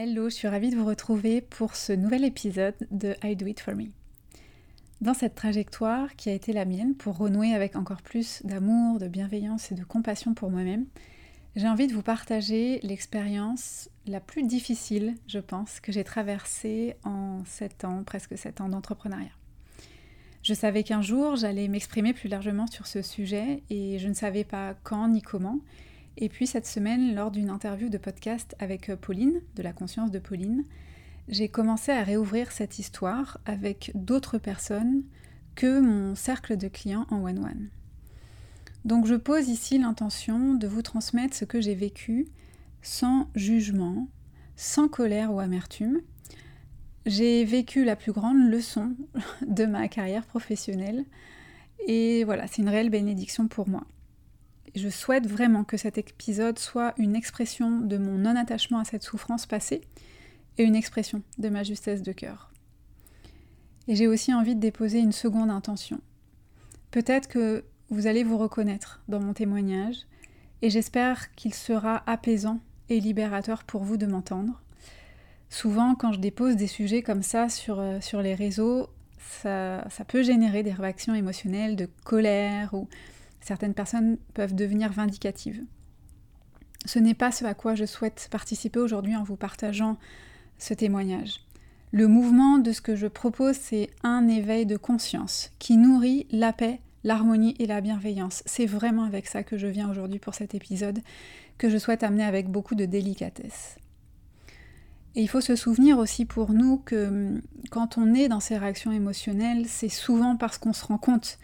Hello, je suis ravie de vous retrouver pour ce nouvel épisode de I Do It For Me. Dans cette trajectoire qui a été la mienne pour renouer avec encore plus d'amour, de bienveillance et de compassion pour moi-même, j'ai envie de vous partager l'expérience la plus difficile, je pense, que j'ai traversée en 7 ans, presque 7 ans d'entrepreneuriat. Je savais qu'un jour j'allais m'exprimer plus largement sur ce sujet et je ne savais pas quand ni comment. Et puis cette semaine, lors d'une interview de podcast avec euh, Pauline, de la conscience de Pauline, j'ai commencé à réouvrir cette histoire avec d'autres personnes que mon cercle de clients en one-one. Donc je pose ici l'intention de vous transmettre ce que j'ai vécu sans jugement, sans colère ou amertume. J'ai vécu la plus grande leçon de ma carrière professionnelle et voilà, c'est une réelle bénédiction pour moi je souhaite vraiment que cet épisode soit une expression de mon non-attachement à cette souffrance passée et une expression de ma justesse de cœur. Et j'ai aussi envie de déposer une seconde intention. Peut-être que vous allez vous reconnaître dans mon témoignage et j'espère qu'il sera apaisant et libérateur pour vous de m'entendre. Souvent, quand je dépose des sujets comme ça sur, euh, les réseaux, ça, ça peut générer des réactions émotionnelles de colère ou Certaines personnes peuvent devenir vindicatives. Ce n'est pas ce à quoi je souhaite participer aujourd'hui en vous partageant ce témoignage. Le mouvement de ce que je propose, c'est un éveil de conscience qui nourrit la paix, l'harmonie et la bienveillance. C'est vraiment avec ça que je viens aujourd'hui pour cet épisode, que je souhaite amener avec beaucoup de délicatesse. Et il faut se souvenir aussi pour nous que hum, quand on est dans ces réactions émotionnelles, c'est souvent parce qu'on se rend compte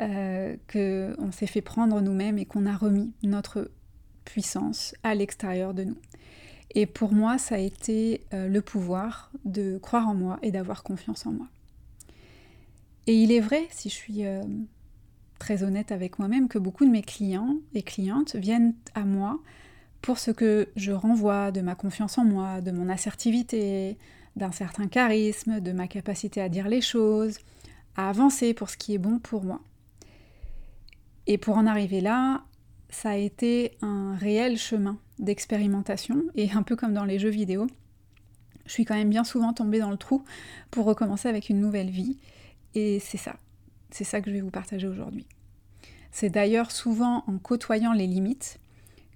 euh, qu'on s'est fait prendre nous-mêmes et qu'on a remis notre puissance à l'extérieur de nous. Et pour moi, ça a été euh, le pouvoir de croire en moi et d'avoir confiance en moi. Et il est vrai, si je suis euh, très honnête avec moi-même, que beaucoup de mes clients et clientes viennent à moi pour ce que je renvoie de ma confiance en moi, de mon assertivité, d'un certain charisme, de ma capacité à dire les choses, à avancer pour ce qui est bon pour moi. Et pour en arriver là, ça a été un réel chemin d'expérimentation, et un peu comme dans les jeux vidéo, je suis quand même bien souvent tombée dans le trou pour recommencer avec une nouvelle vie, et c'est ça, c'est ça que je vais vous partager aujourd'hui. C'est d'ailleurs souvent en côtoyant les limites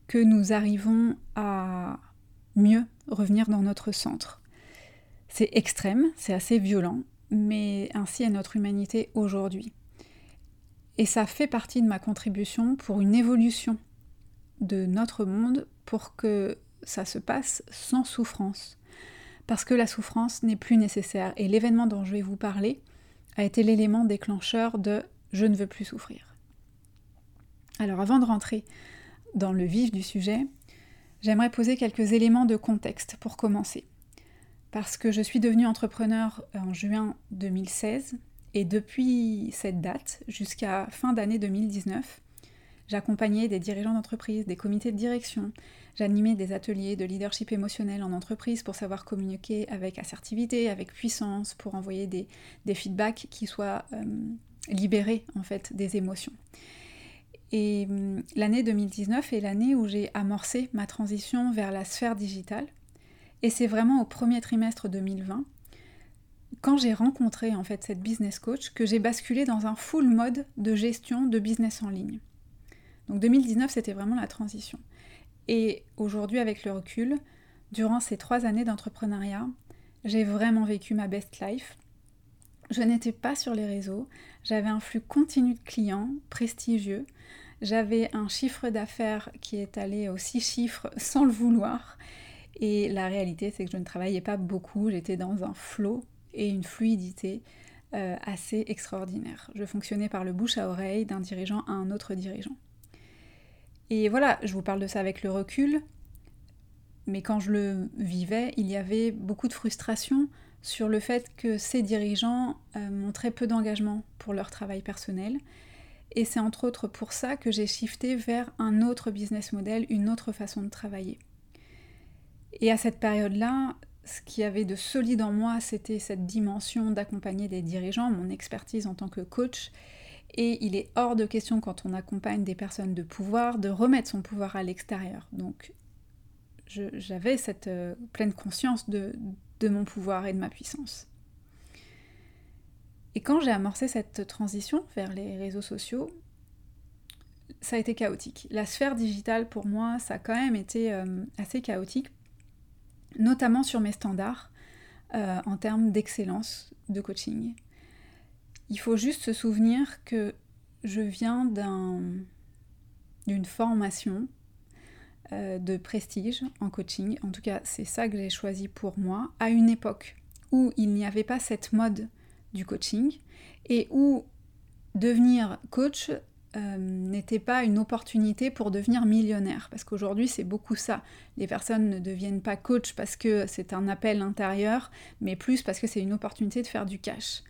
que nous arrivons à mieux revenir dans notre centre. C'est extrême, c'est assez violent, mais ainsi est notre humanité aujourd'hui. Et ça fait partie de ma contribution pour une évolution de notre monde pour que ça se passe sans souffrance. Parce que la souffrance n'est plus nécessaire. Et l'événement dont je vais vous parler a été l'élément déclencheur de je ne veux plus souffrir. Alors avant de rentrer dans le vif du sujet, j'aimerais poser quelques éléments de contexte pour commencer. Parce que je suis devenue entrepreneur en juin 2016 et depuis cette date jusqu'à fin d'année 2019, j'accompagnais des dirigeants d'entreprise, des comités de direction, j'animais des ateliers de leadership émotionnel en entreprise pour savoir communiquer avec assertivité, avec puissance, pour envoyer des, feedbacks qui soient euh, libérés en fait des émotions. Et hum, l'année 2019 est l'année où j'ai amorcé ma transition vers la sphère digitale. Et c'est vraiment au premier trimestre 2020, quand j'ai rencontré en fait cette business coach, que j'ai basculé dans un full mode de gestion de business en ligne. Donc 2019, c'était vraiment la transition. Et aujourd'hui, avec le recul, durant ces trois années d'entrepreneuriat, j'ai vraiment vécu ma best life. Je n'étais pas sur les réseaux, j'avais un flux continu de clients prestigieux, j'avais un chiffre d'affaires qui est allé aux six chiffres sans le vouloir. Et la réalité, c'est que je ne travaillais pas beaucoup, j'étais dans un flot et une fluidité euh, assez extraordinaire. Je fonctionnais par le bouche à oreille d'un dirigeant à un autre dirigeant. Et voilà, je vous parle de ça avec le recul, mais quand je le vivais, il y avait beaucoup de frustration sur le fait que ces dirigeants euh, montraient peu d'engagement pour leur travail personnel. Et c'est entre autres pour ça que j'ai shifté vers un autre business model, une autre façon de travailler. Et à cette période-là, ce qui avait de solide en moi, c'était cette dimension d'accompagner des dirigeants, mon expertise en tant que coach. Et il est hors de question quand on accompagne des personnes de pouvoir de remettre son pouvoir à l'extérieur. Donc j'avais cette euh, pleine conscience de, de mon pouvoir et de ma puissance. Et quand j'ai amorcé cette transition vers les réseaux sociaux, ça a été chaotique. La sphère digitale, pour moi, ça a quand même été euh, assez chaotique, notamment sur mes standards euh, en termes d'excellence de coaching. Il faut juste se souvenir que je viens d'une formation euh, de prestige en coaching. En tout cas, c'est ça que j'ai choisi pour moi, à une époque où il n'y avait pas cette mode du coaching et où devenir coach euh, n'était pas une opportunité pour devenir millionnaire. Parce qu'aujourd'hui, c'est beaucoup ça. Les personnes ne deviennent pas coach parce que c'est un appel intérieur, mais plus parce que c'est une opportunité de faire du cash.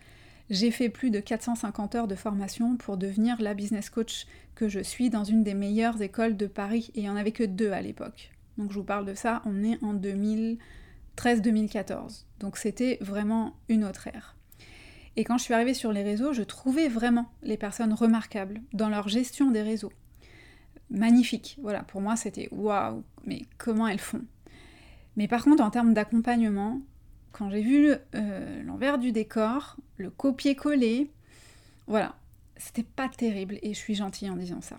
J'ai fait plus de 450 heures de formation pour devenir la business coach que je suis dans une des meilleures écoles de Paris, et il n'y en avait que deux à l'époque. Donc je vous parle de ça, on est en 2013-2014. Donc c'était vraiment une autre ère. Et quand je suis arrivée sur les réseaux, je trouvais vraiment les personnes remarquables dans leur gestion des réseaux. Magnifique. Voilà, pour moi, c'était waouh, mais comment elles font? Mais par contre, en termes d'accompagnement, quand j'ai vu euh, l'envers du décor, le copier-coller, voilà, c'était pas terrible et je suis gentille en disant ça.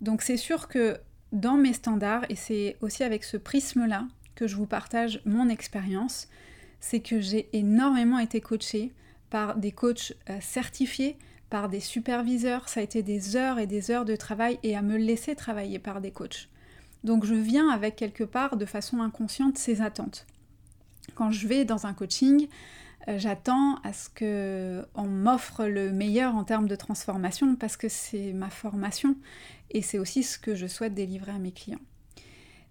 Donc c'est sûr que dans mes standards, et c'est aussi avec ce prisme-là que je vous partage mon expérience, c'est que j'ai énormément été coachée par des coachs euh, certifiés, par des superviseurs. Ça a été des heures et des heures de travail et à me laisser travailler par des coachs. Donc je viens avec quelque part de façon inconsciente ces attentes. Quand je vais dans un coaching, euh, j'attends à ce que on m'offre le meilleur en termes de transformation parce que c'est ma formation et c'est aussi ce que je souhaite délivrer à mes clients.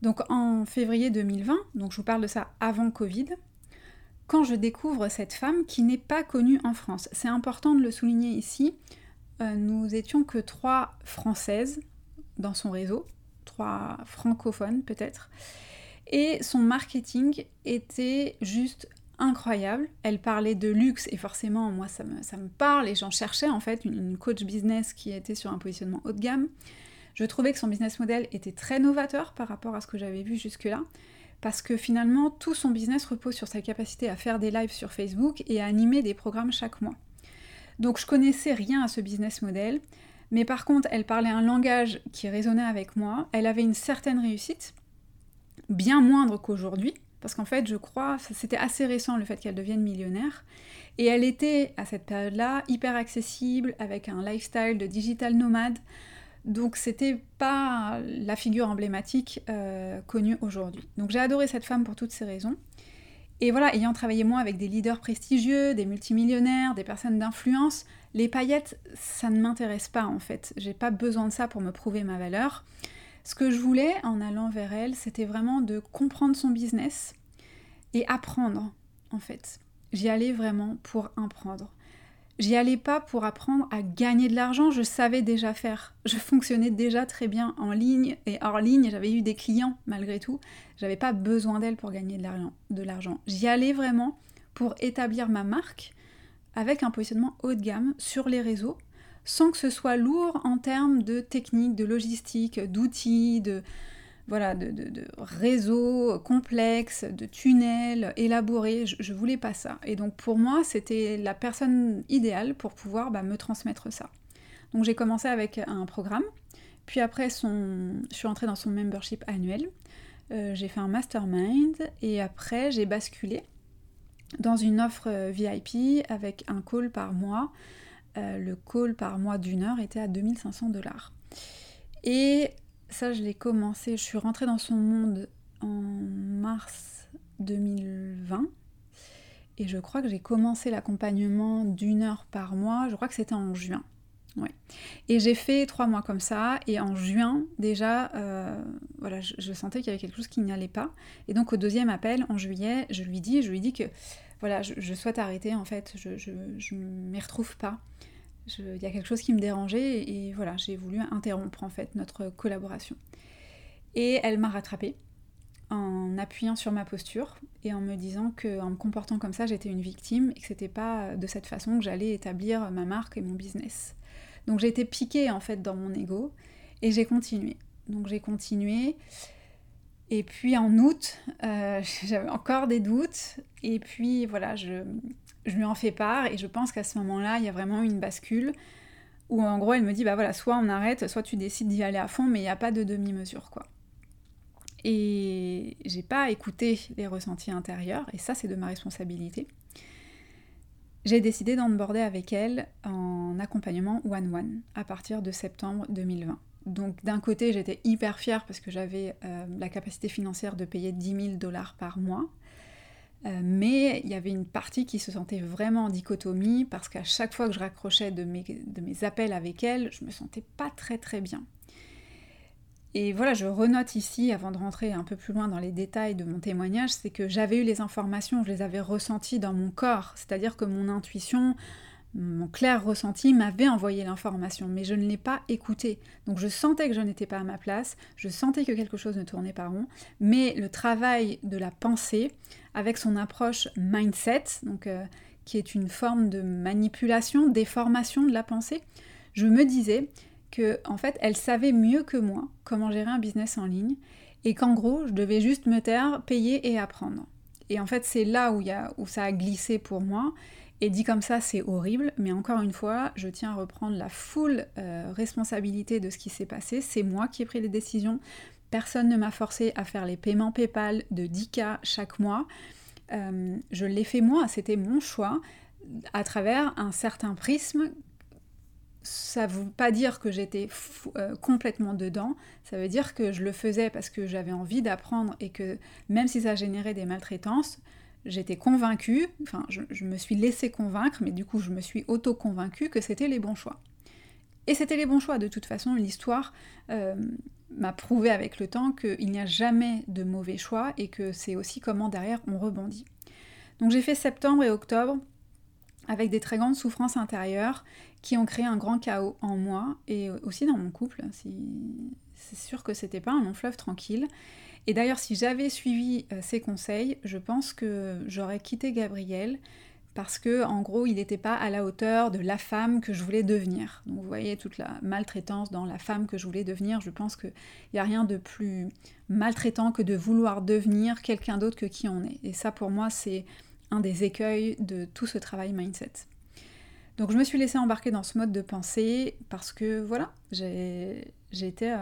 Donc en février 2020, donc je vous parle de ça avant Covid, quand je découvre cette femme qui n'est pas connue en France. C'est important de le souligner ici. Euh, nous étions que trois Françaises dans son réseau, trois francophones peut-être. Et son marketing était juste incroyable. Elle parlait de luxe et forcément, moi, ça me, ça me parle et j'en cherchais en fait une, coach business qui était sur un positionnement haut de gamme. Je trouvais que son business model était très novateur par rapport à ce que j'avais vu jusque-là parce que finalement tout son business repose sur sa capacité à faire des lives sur Facebook et à animer des programmes chaque mois. Donc je connaissais rien à ce business model, mais par contre elle parlait un langage qui résonnait avec moi, elle avait une certaine réussite, bien moindre qu'aujourd'hui, parce qu'en fait je crois, c'était assez récent le fait qu'elle devienne millionnaire, et elle était à cette période-là hyper accessible, avec un lifestyle de digital nomade, donc c'était pas la figure emblématique euh, connue aujourd'hui. Donc j'ai adoré cette femme pour toutes ces raisons. Et voilà, ayant travaillé moi avec des leaders prestigieux, des multimillionnaires, des personnes d'influence, les paillettes, ça ne m'intéresse pas en fait. J'ai pas besoin de ça pour me prouver ma valeur. Ce que je voulais en allant vers elle, c'était vraiment de comprendre son business et apprendre en fait. J'y allais vraiment pour apprendre. J'y allais pas pour apprendre à gagner de l'argent, je savais déjà faire. Je fonctionnais déjà très bien en ligne et hors ligne, j'avais eu des clients malgré tout. J'avais pas besoin d'elle pour gagner de l'argent. J'y allais vraiment pour établir ma marque avec un positionnement haut de gamme sur les réseaux sans que ce soit lourd en termes de technique, de logistique, d'outils, de, voilà, de, réseaux complexes, de tunnels élaborés. Je, ne voulais pas ça. Et donc pour moi, c'était la personne idéale pour pouvoir bah, me transmettre ça. Donc j'ai commencé avec un programme, puis après son... je suis entrée dans son membership annuel. Euh, j'ai fait un mastermind et après j'ai basculé dans une offre euh, VIP avec un call par mois. Euh, le call par mois d'une heure était à 2500 dollars. Et ça, je l'ai commencé, je suis rentrée dans son monde en mars 2020. Et je crois que j'ai commencé l'accompagnement d'une heure par mois, je crois que c'était en juin. Et j'ai fait trois mois comme ça, et en juin, déjà, euh, voilà, je, sentais qu'il y avait quelque chose qui n'y allait pas. Et donc au deuxième appel, en juillet, je lui dis, je lui dis que voilà, je, souhaite arrêter, en fait, je ne m'y retrouve pas il y a quelque chose qui me dérangeait et, voilà, j'ai voulu interrompre en fait notre collaboration. Et elle m'a rattrapée en appuyant sur ma posture et en me disant qu'en me comportant comme ça, j'étais une victime et que c'était pas de cette façon que j'allais établir ma marque et mon business. Donc j'ai été piquée en fait dans mon ego et j'ai continué. Donc j'ai continué. Et puis en août, euh, j'avais encore des doutes. Et puis voilà, je, je, lui en fais part. Et je pense qu'à ce moment-là, il y a vraiment une bascule où en gros, elle me dit bah voilà, soit on arrête, soit tu décides d'y aller à fond, mais il n'y a pas de demi-mesure quoi. Et j'ai pas écouté les ressentis intérieurs, et ça c'est de ma responsabilité. J'ai décidé d'onboarder avec elle en accompagnement one-one à partir de septembre 2020. Donc d'un côté, j'étais hyper fière parce que j'avais euh, la capacité financière de payer 10 000 dollars par mois. Euh, mais il y avait une partie qui se sentait vraiment en dichotomie parce qu'à chaque fois que je raccrochais de mes, de mes appels avec elle, je me sentais pas très très bien. Et voilà, je renote ici, avant de rentrer un peu plus loin dans les détails de mon témoignage, c'est que j'avais eu les informations, je les avais ressenties dans mon corps, c'est-à-dire que mon intuition, mon clair ressenti m'avait envoyé l'information, mais je ne l'ai pas écoutée. Donc je sentais que je n'étais pas à ma place, je sentais que quelque chose ne tournait pas rond, mais le travail de la pensée, avec son approche mindset, donc, euh, qui est une forme de manipulation, déformation de la pensée, je me disais que en fait elle savait mieux que moi comment gérer un business en ligne et qu'en gros je devais juste me taire, payer et apprendre. Et en fait c'est là où, y a, où ça a glissé pour moi et dit comme ça, c'est horrible, mais encore une fois, je tiens à reprendre la full euh, responsabilité de ce qui s'est passé. C'est moi qui ai pris les décisions. Personne ne m'a forcé à faire les paiements PayPal de 10K chaque mois. Euh, je l'ai fait moi, c'était mon choix, à travers un certain prisme. Ça ne veut pas dire que j'étais euh, complètement dedans, ça veut dire que je le faisais parce que j'avais envie d'apprendre et que même si ça générait des maltraitances, j'étais convaincue, enfin je, me suis laissée convaincre, mais du coup je me suis auto-convaincue que c'était les bons choix. Et c'était les bons choix, de toute façon l'histoire euh, m'a prouvé avec le temps qu'il n'y a jamais de mauvais choix et que c'est aussi comment derrière on rebondit. Donc j'ai fait septembre et octobre avec des très grandes souffrances intérieures qui ont créé un grand chaos en moi et aussi dans mon couple. C'est sûr que c'était pas un long fleuve tranquille. Et d'ailleurs, si j'avais suivi euh, ses conseils, je pense que j'aurais quitté Gabriel parce que, en gros, il n'était pas à la hauteur de la femme que je voulais devenir. Donc, vous voyez toute la maltraitance dans la femme que je voulais devenir. Je pense qu'il n'y a rien de plus maltraitant que de vouloir devenir quelqu'un d'autre que qui on est. Et ça, pour moi, c'est un des écueils de tout ce travail mindset. Donc je me suis laissée embarquer dans ce mode de pensée parce que voilà, euh, j'étais,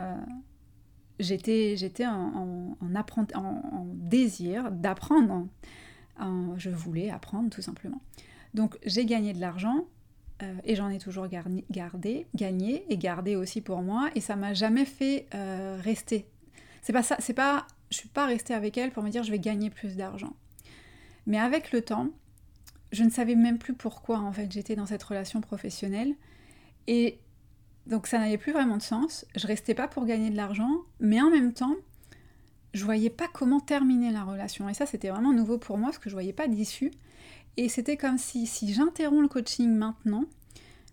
j'étais en, désir d'apprendre. Je voulais apprendre tout simplement. Donc j'ai gagné de l'argent euh, et j'en ai toujours gardé, gagné et gardé aussi pour moi et ça m'a jamais fait euh, rester. C'est pas ça, c'est pas, je suis pas restée avec elle pour me dire je vais gagner plus d'argent. Mais avec le temps, je ne savais même plus pourquoi en fait j'étais dans cette relation professionnelle et donc ça n'avait plus vraiment de sens. Je restais pas pour gagner de l'argent, mais en même temps, je voyais pas comment terminer la relation. Et ça, c'était vraiment nouveau pour moi parce que je voyais pas d'issue. Et c'était comme si, si j'interromps le coaching maintenant,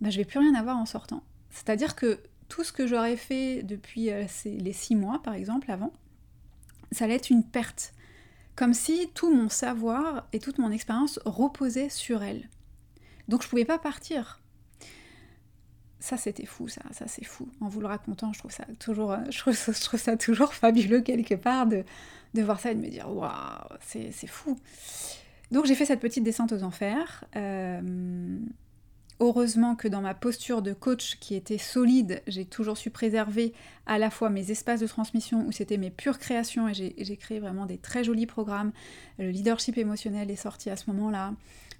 ben, je vais plus rien avoir en sortant. C'est-à-dire que tout ce que j'aurais fait depuis euh, les six mois, par exemple, avant, ça allait être une perte. Comme si tout mon savoir et toute mon expérience reposaient sur elle. Donc je pouvais pas partir ça c'était fou, ça, ça c'est fou. En vous le racontant, je trouve ça toujours, euh, ça toujours fabuleux quelque part de, de voir ça et de me dire waouh, c'est fou. Donc j'ai fait cette petite descente aux enfers. Euh, heureusement que dans ma posture de coach qui était solide, j'ai toujours su préserver à la fois mes espaces de transmission où c'était mes pures créations et j'ai créé vraiment des très jolis programmes. Le leadership émotionnel est sorti à ce moment-là.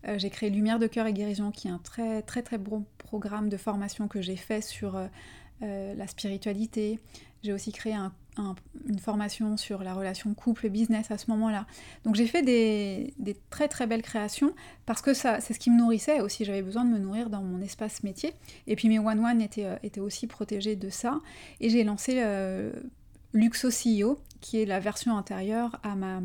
Euh, j'ai créé Lumière de cœur et guérison, qui est un très très très bon programme de formation que j'ai fait sur euh, euh, la spiritualité. J'ai aussi créé une formation sur la relation couple-business à ce moment-là. Donc j'ai fait des, très très belles créations parce que ça, c'est ce qui me nourrissait aussi. J'avais besoin de me nourrir dans mon espace métier. Et puis mes one-one étaient, étaient, aussi protégés de ça. Et j'ai lancé Luxo CEO, qui est la version intérieure à ma,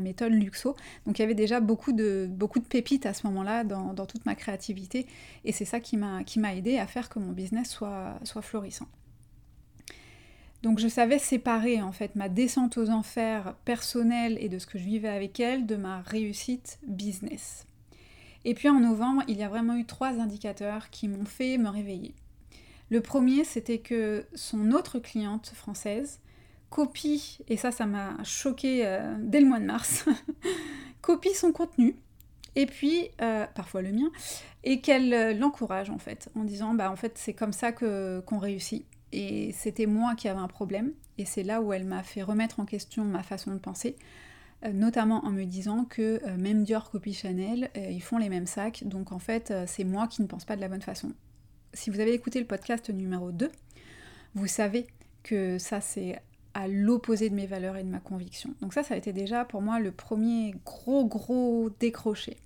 méthode Luxo. Donc il y avait déjà beaucoup de, pépites à ce moment-là dans, dans, toute ma créativité, et c'est ça qui m'a aidé à faire que mon business soit, soit florissant. Donc je savais séparer en fait ma descente aux enfers personnelle et de ce que je vivais avec elle de ma réussite business. Et puis en novembre, il y a vraiment eu trois indicateurs qui m'ont fait me réveiller. Le premier, c'était que son autre cliente française copie, et ça, ça m'a choqué euh, dès le mois de mars, copie son contenu, et puis, euh, parfois le mien, et qu'elle l'encourage en fait, en disant, bah en fait, c'est comme ça que qu'on réussit. Et c'était moi qui avais un problème, et c'est là où elle m'a fait remettre en question ma façon de penser, notamment en me disant que même Dior copie Chanel, ils font les mêmes sacs, donc en fait, c'est moi qui ne pense pas de la bonne façon. Si vous avez écouté le podcast numéro 2, vous savez que ça c'est à l'opposé de mes valeurs et de ma conviction. Donc ça, ça a été déjà pour moi le premier gros gros décroché.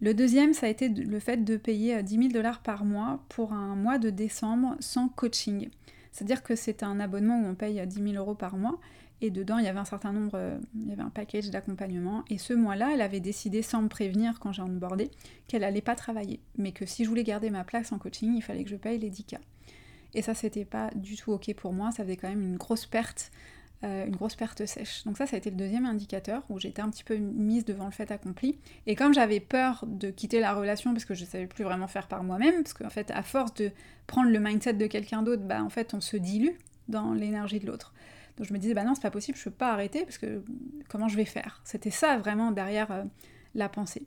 Le deuxième, ça a été le fait de payer 10 000 dollars par mois pour un mois de décembre sans coaching. C'est-à-dire que c'est un abonnement où on paye 10 000 euros par mois et dedans il y avait un certain nombre, euh, il y avait un package d'accompagnement. Et ce mois-là, elle avait décidé sans me prévenir quand j'ai onboardé qu'elle n'allait pas travailler, mais que si je voulais garder ma place en coaching, il fallait que je paye les 10K. Et ça, c'était pas du tout ok pour moi. Ça faisait quand même une grosse perte, euh, une grosse perte sèche. Donc ça, ça a été le deuxième indicateur où j'étais un petit peu mise devant le fait accompli. Et comme j'avais peur de quitter la relation parce que je savais plus vraiment faire par moi-même, parce qu'en fait, à force de prendre le mindset de quelqu'un d'autre, bah en fait, on se dilue dans l'énergie de l'autre. Donc je me disais, bah non, c'est pas possible, je peux pas arrêter parce que comment je vais faire? C'était ça vraiment derrière euh, la pensée.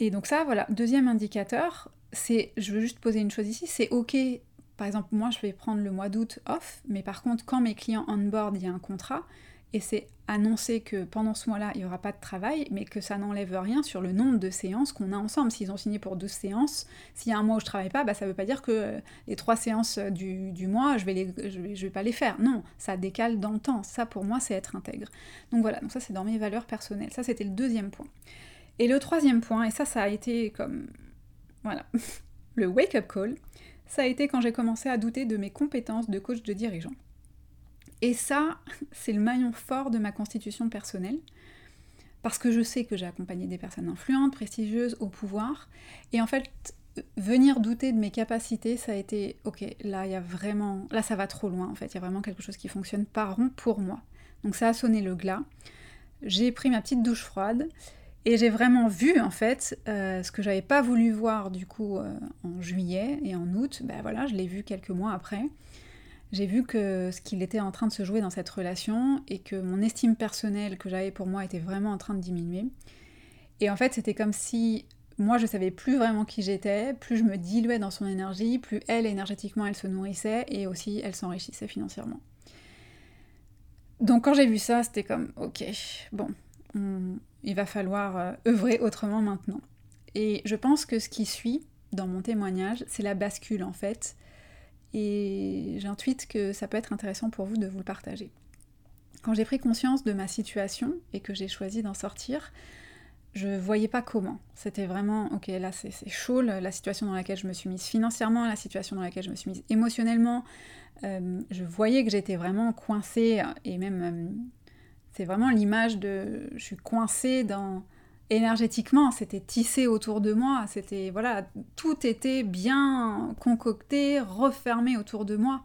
Et donc ça, voilà, deuxième indicateur, c'est, je veux juste poser une chose ici, c'est ok, par exemple, moi je vais prendre le mois d'août off, mais par contre, quand mes clients on board, il y a un contrat, et c'est annoncer que pendant ce mois-là, il n'y aura pas de travail, mais que ça n'enlève rien sur le nombre de séances qu'on a ensemble. S'ils ont signé pour 12 séances, s'il y a un mois où je ne travaille pas, bah, ça ne veut pas dire que euh, les trois séances du, mois, je ne vais, je vais pas les faire. Non, ça décale dans le temps. Ça, pour moi, c'est être intègre. Donc voilà, donc ça, c'est dans mes valeurs personnelles. Ça, c'était le deuxième point. Et le troisième point, et ça, ça a été comme voilà. Le wake-up call, ça a été quand j'ai commencé à douter de mes compétences de coach de dirigeant. Et ça, c'est le maillon fort de ma constitution personnelle, parce que je sais que j'ai accompagné des personnes influentes, prestigieuses, au pouvoir, et en fait, venir douter de mes capacités, ça a été, ok, là, il y a vraiment, là, ça va trop loin, en fait, il y a vraiment quelque chose qui fonctionne pas rond pour moi. Donc ça a sonné le glas. J'ai pris ma petite douche froide, et j'ai vraiment vu en fait euh, ce que j'avais pas voulu voir du coup euh, en juillet et en août, ben voilà, je l'ai vu quelques mois après. J'ai vu que ce qu'il était en train de se jouer dans cette relation et que mon estime personnelle que j'avais pour moi était vraiment en train de diminuer. Et en fait, c'était comme si moi je savais plus vraiment qui j'étais, plus je me diluais dans son énergie, plus elle énergétiquement elle se nourrissait et aussi elle s'enrichissait financièrement. Donc quand j'ai vu ça, c'était comme ok, bon, il va falloir euh, œuvrer autrement maintenant. Et je pense que ce qui suit dans mon témoignage, c'est la bascule en fait. Et j'intuite que ça peut être intéressant pour vous de vous le partager. Quand j'ai pris conscience de ma situation et que j'ai choisi d'en sortir, je voyais pas comment. C'était vraiment, ok, là c'est chaud, la situation dans laquelle je me suis mise financièrement, la situation dans laquelle je me suis mise émotionnellement. Euh, je voyais que j'étais vraiment coincée et même euh, c'est vraiment l'image de je suis coincée dans énergétiquement, c'était tissé autour de moi, c'était voilà, tout était bien concocté, refermé autour de moi.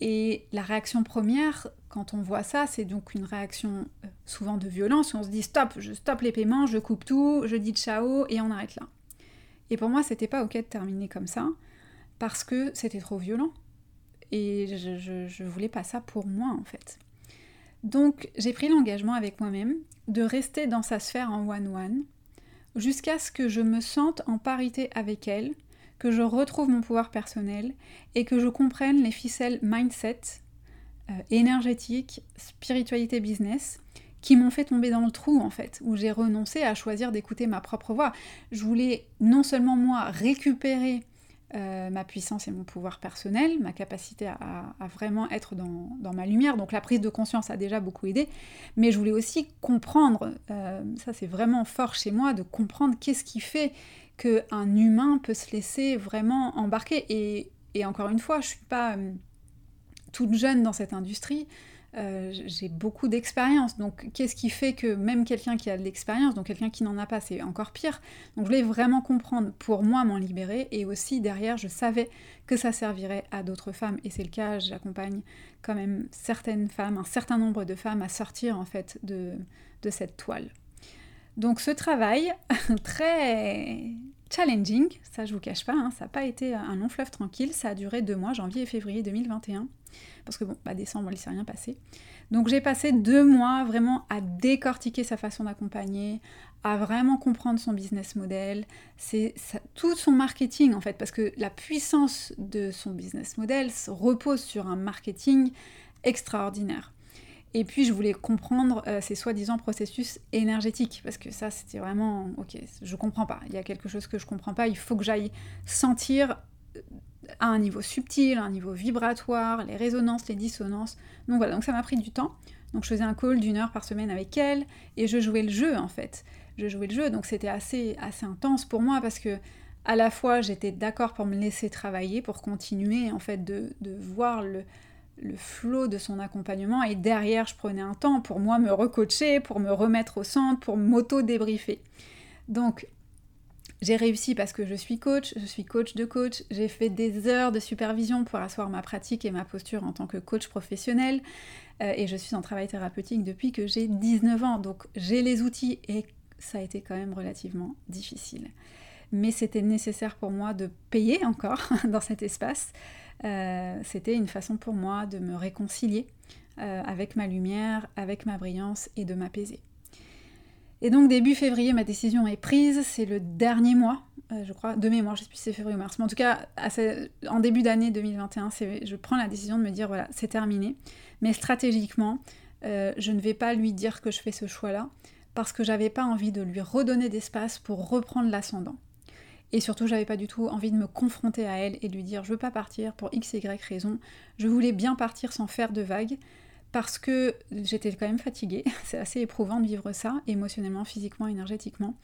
Et la réaction première, quand on voit ça, c'est donc une réaction euh, souvent de violence, on se dit stop, je stoppe les paiements, je coupe tout, je dis ciao et on arrête là. Et pour moi, c'était pas ok de terminer comme ça, parce que c'était trop violent. Et je, je, je voulais pas ça pour moi en fait. Donc j'ai pris l'engagement avec moi-même de rester dans sa sphère en one-one jusqu'à ce que je me sente en parité avec elle, que je retrouve mon pouvoir personnel et que je comprenne les ficelles mindset, euh, énergétique, spiritualité business qui m'ont fait tomber dans le trou en fait, où j'ai renoncé à choisir d'écouter ma propre voix. Je voulais non seulement moi récupérer euh, ma puissance et mon pouvoir personnel, ma capacité à, vraiment être dans, ma lumière. Donc la prise de conscience a déjà beaucoup aidé, mais je voulais aussi comprendre, euh, ça c'est vraiment fort chez moi, de comprendre qu'est-ce qui fait qu'un humain peut se laisser vraiment embarquer. Et, encore une fois, je ne suis pas euh, toute jeune dans cette industrie. Euh, j'ai beaucoup d'expérience. Donc, qu'est-ce qui fait que même quelqu'un qui a de l'expérience, donc quelqu'un qui n'en a pas, c'est encore pire. Donc, je voulais vraiment comprendre pour moi m'en libérer. Et aussi, derrière, je savais que ça servirait à d'autres femmes. Et c'est le cas, j'accompagne quand même certaines femmes, un certain nombre de femmes à sortir en fait de, de cette toile. Donc, ce travail très challenging, ça je vous cache pas, hein, ça n'a pas été un long fleuve tranquille, ça a duré deux mois, janvier et février 2021. Parce que bon, bah, décembre, il s'est rien passé. Donc j'ai passé deux mois vraiment à décortiquer sa façon d'accompagner, à vraiment comprendre son business model, c'est tout son marketing en fait, parce que la puissance de son business model repose sur un marketing extraordinaire. Et puis je voulais comprendre euh, ces soi-disant processus énergétiques, parce que ça c'était vraiment, ok, je comprends pas, il y a quelque chose que je comprends pas, il faut que j'aille sentir à un niveau subtil, un niveau vibratoire, les résonances, les dissonances. Donc voilà, donc ça m'a pris du temps. Donc je faisais un call d'une heure par semaine avec elle, et je jouais le jeu en fait. Je jouais le jeu, donc c'était assez, intense pour moi, parce que à la fois j'étais d'accord pour me laisser travailler, pour continuer en fait de, de voir le, le flot de son accompagnement et derrière je prenais un temps pour moi me recoacher, pour me remettre au centre, pour m'auto-débriefer. Donc j'ai réussi parce que je suis coach, je suis coach de coach, j'ai fait des heures de supervision pour asseoir ma pratique et ma posture en tant que coach professionnel euh, et je suis en travail thérapeutique depuis que j'ai 19 ans. Donc j'ai les outils et ça a été quand même relativement difficile. Mais c'était nécessaire pour moi de payer encore dans cet espace euh, c'était une façon pour moi de me réconcilier euh, avec ma lumière, avec ma brillance et de m'apaiser. Et donc début février, ma décision est prise, c'est le dernier mois, euh, je crois, de mémoire, je sais plus si c'est février ou mars, mais en tout cas, en début d'année 2021, je prends la décision de me dire, voilà, c'est terminé, mais stratégiquement, je ne vais pas lui dire que je fais ce choix-là, parce que j'avais pas envie de lui redonner d'espace pour reprendre l'ascendant. Et surtout, j'avais pas du tout envie de me confronter à elle et de lui dire je veux pas partir pour x, y raison. Je voulais bien partir sans faire de vagues parce que j'étais quand même fatiguée. C'est assez éprouvant de vivre ça, émotionnellement, physiquement, énergétiquement.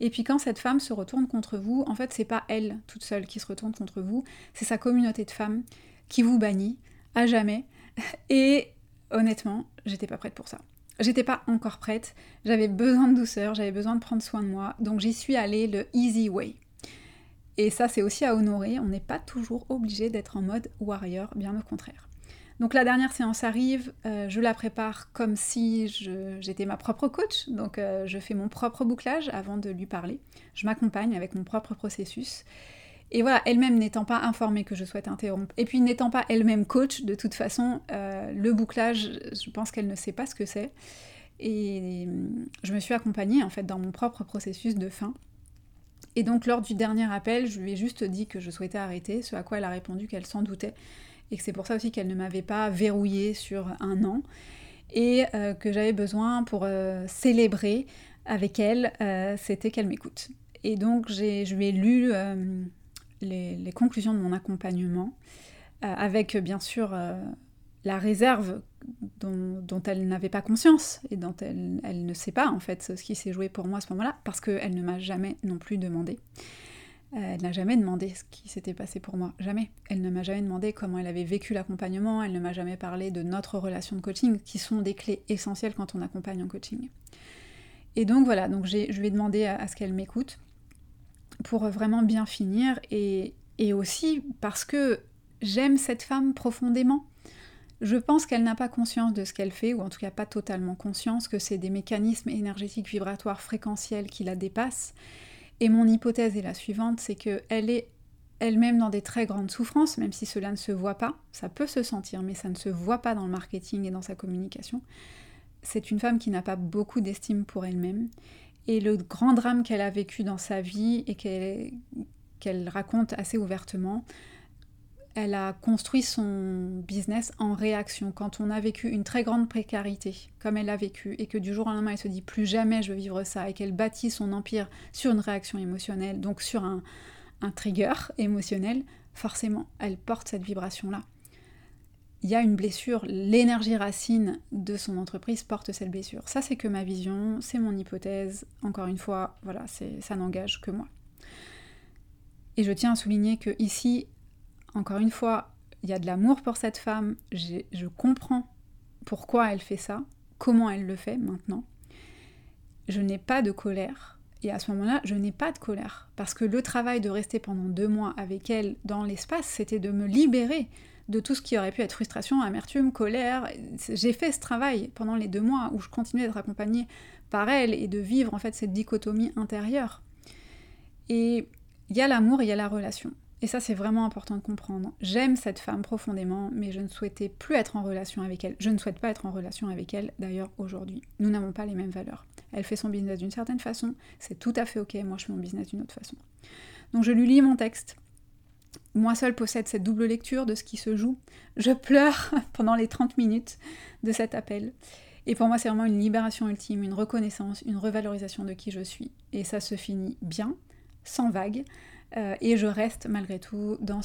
Et puis quand cette femme se retourne contre vous, en fait, c'est pas elle toute seule qui se retourne contre vous, c'est sa communauté de femmes qui vous bannit à jamais. Et honnêtement, j'étais pas prête pour ça. J'étais pas encore prête, j'avais besoin de douceur, j'avais besoin de prendre soin de moi, donc j'y suis allée le easy way. Et ça, c'est aussi à honorer. On n'est pas toujours obligé d'être en mode warrior, bien au contraire. Donc la dernière séance arrive, euh, je la prépare comme si j'étais ma propre coach, donc euh, je fais mon propre bouclage avant de lui parler. Je m'accompagne avec mon propre processus. Et voilà, elle-même n'étant pas informée que je souhaite interrompre, et puis n'étant pas elle-même coach, de toute façon, euh, le bouclage, je pense qu'elle ne sait pas ce que c'est. Et je me suis accompagnée en fait dans mon propre processus de fin. Et donc lors du dernier appel, je lui ai juste dit que je souhaitais arrêter, ce à quoi elle a répondu qu'elle s'en doutait, et que c'est pour ça aussi qu'elle ne m'avait pas verrouillé sur un an, et euh, que j'avais besoin pour euh, célébrer avec elle, euh, c'était qu'elle m'écoute. Et donc je lui ai lu les, les, conclusions de mon accompagnement, avec bien sûr la réserve dont, elle n'avait pas conscience et dont elle, elle, ne sait pas en fait ce qui s'est joué pour moi à ce moment-là, parce qu'elle ne m'a jamais non plus demandé. Elle n'a jamais demandé ce qui s'était passé pour moi, jamais. Elle ne m'a jamais demandé comment elle avait vécu l'accompagnement, elle ne m'a jamais parlé de notre relation de coaching, qui sont des clés essentielles quand on accompagne en coaching. Et donc voilà, donc je lui ai demandé à, ce qu'elle m'écoute pour vraiment bien finir et, et aussi parce que j'aime cette femme profondément je pense qu'elle n'a pas conscience de ce qu'elle fait, ou en tout cas pas totalement conscience que c'est des mécanismes énergétiques vibratoires fréquentiels qui la dépassent. Et mon hypothèse est la suivante, c'est qu'elle est elle-même dans des très grandes souffrances, même si cela ne se voit pas, ça peut se sentir, mais ça ne se voit pas dans le marketing et dans sa communication. C'est une femme qui n'a pas beaucoup d'estime pour elle-même. Et le grand drame qu'elle a vécu dans sa vie et qu'elle raconte assez ouvertement, elle a construit son business en réaction. Quand on a vécu une très grande précarité, comme elle a vécu, et que du jour au lendemain elle se dit plus jamais je veux vivre ça, et qu'elle bâtit son empire sur une réaction émotionnelle, donc sur un, trigger émotionnel, forcément elle porte cette vibration-là. Il y a une blessure, l'énergie racine de son entreprise porte cette blessure. Ça c'est que ma vision, c'est mon hypothèse, encore une fois, voilà, ça n'engage que moi. Et je tiens à souligner que ici, encore une fois, il y a de l'amour pour cette femme, je comprends pourquoi elle fait ça, comment elle le fait maintenant. Je n'ai pas de colère. Et à ce moment-là, je n'ai pas de colère. Parce que le travail de rester pendant deux mois avec elle dans l'espace, c'était de me libérer de tout ce qui aurait pu être frustration, amertume, colère. J'ai fait ce travail pendant les deux mois où je continuais d'être accompagnée par elle et de vivre en fait cette dichotomie intérieure. Et il y a l'amour, il y a la relation. Et ça, c'est vraiment important de comprendre. J'aime cette femme profondément, mais je ne souhaitais plus être en relation avec elle. Je ne souhaite pas être en relation avec elle, d'ailleurs, aujourd'hui. Nous n'avons pas les mêmes valeurs. Elle fait son business d'une certaine façon, c'est tout à fait ok, moi je fais mon business d'une autre façon. Donc je lui lis mon texte. Moi seule possède cette double lecture de ce qui se joue. Je pleure pendant les 30 minutes de cet appel. Et pour moi, c'est vraiment une libération ultime, une reconnaissance, une revalorisation de qui je suis. Et ça se finit bien, sans vague, euh, et je reste malgré tout dans,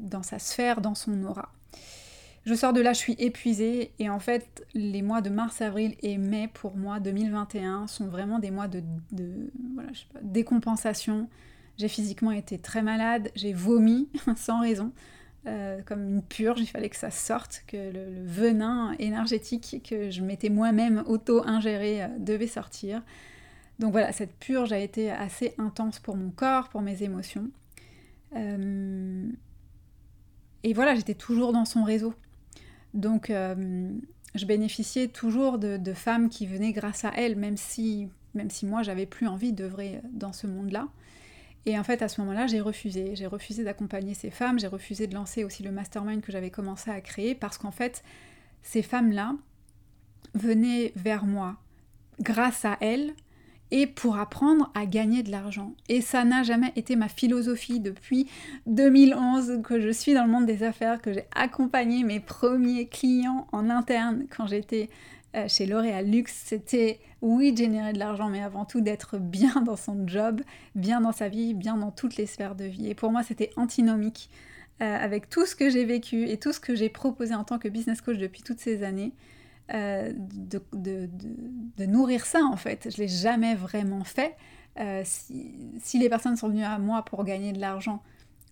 dans sa sphère, dans son aura. Je sors de là, je suis épuisée, et en fait, les mois de mars, avril et mai pour moi 2021 sont vraiment des mois de, décompensation. J'ai physiquement été très malade, j'ai vomi sans raison. Euh, comme une purge, il fallait que ça sorte, que le, venin énergétique que je m'étais moi-même auto-ingéré euh, devait sortir. Donc voilà, cette purge a été assez intense pour mon corps, pour mes émotions. Euh, et voilà, j'étais toujours dans son réseau. Donc je bénéficiais toujours de, de, femmes qui venaient grâce à elle, même si, même si moi j'avais plus envie d'œuvrer dans ce monde-là. Et en fait, à ce moment-là, j'ai refusé. J'ai refusé d'accompagner ces femmes, j'ai refusé de lancer aussi le mastermind que j'avais commencé à créer parce qu'en fait, ces femmes-là venaient vers moi grâce à elles et pour apprendre à gagner de l'argent. Et ça n'a jamais été ma philosophie depuis 2011 que je suis dans le monde des affaires, que j'ai accompagné mes premiers clients en interne quand j'étais euh, chez L'Oréal Luxe, c'était oui, générer de l'argent, mais avant tout d'être bien dans son job, bien dans sa vie, bien dans toutes les sphères de vie. Et pour moi, c'était antinomique euh, avec tout ce que j'ai vécu et tout ce que j'ai proposé en tant que business coach depuis toutes ces années. Euh, de, de, nourrir ça en fait. Je l'ai jamais vraiment fait. si, si, les personnes sont venues à moi pour gagner de l'argent,